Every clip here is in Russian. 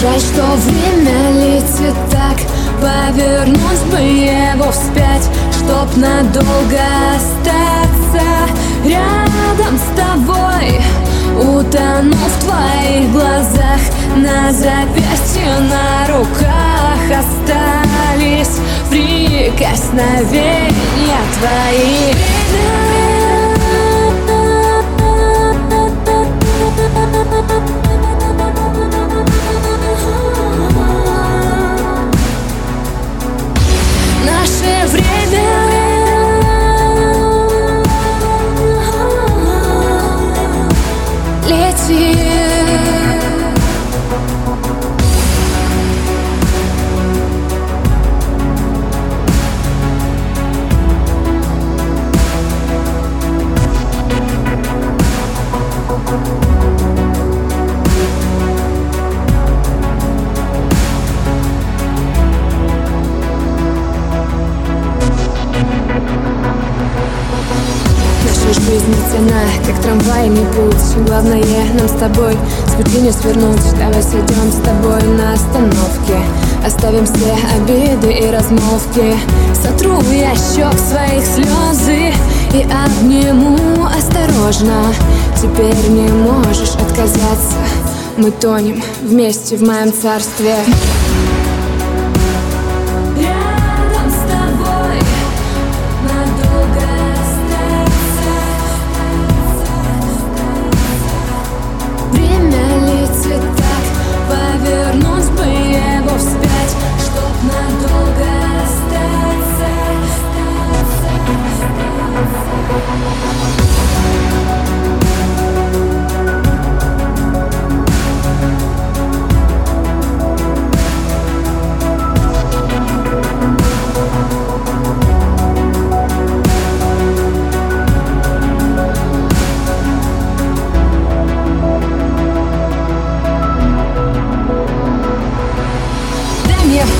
Жаль, что время летит так. Повернуть бы его вспять Чтоб надолго остаться Рядом с тобой. Утону в твоих глазах На запястье, на руках Остались прикосновения твои Наша жизнь цена, как трамвайный путь. Главное нам с тобой с пути не свернуть. Давай сойдем с тобой на остановке. Оставим все обиды и размолвки. Сотру я щек своих слезы И обниму осторожно. Теперь не можешь отказаться. Мы тонем вместе в моем царстве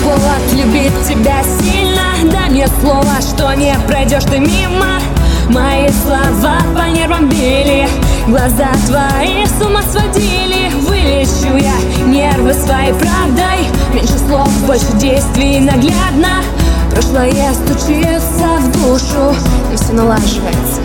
повод любить тебя сильно. Дай мне слово, что не пройдешь ты мимо. Мои слова по нервам били. Глаза твои с ума сводили. Вылечу я нервы своей правдой. Меньше слов, больше действий наглядно. Прошлое стучится в душу Но все налаживается,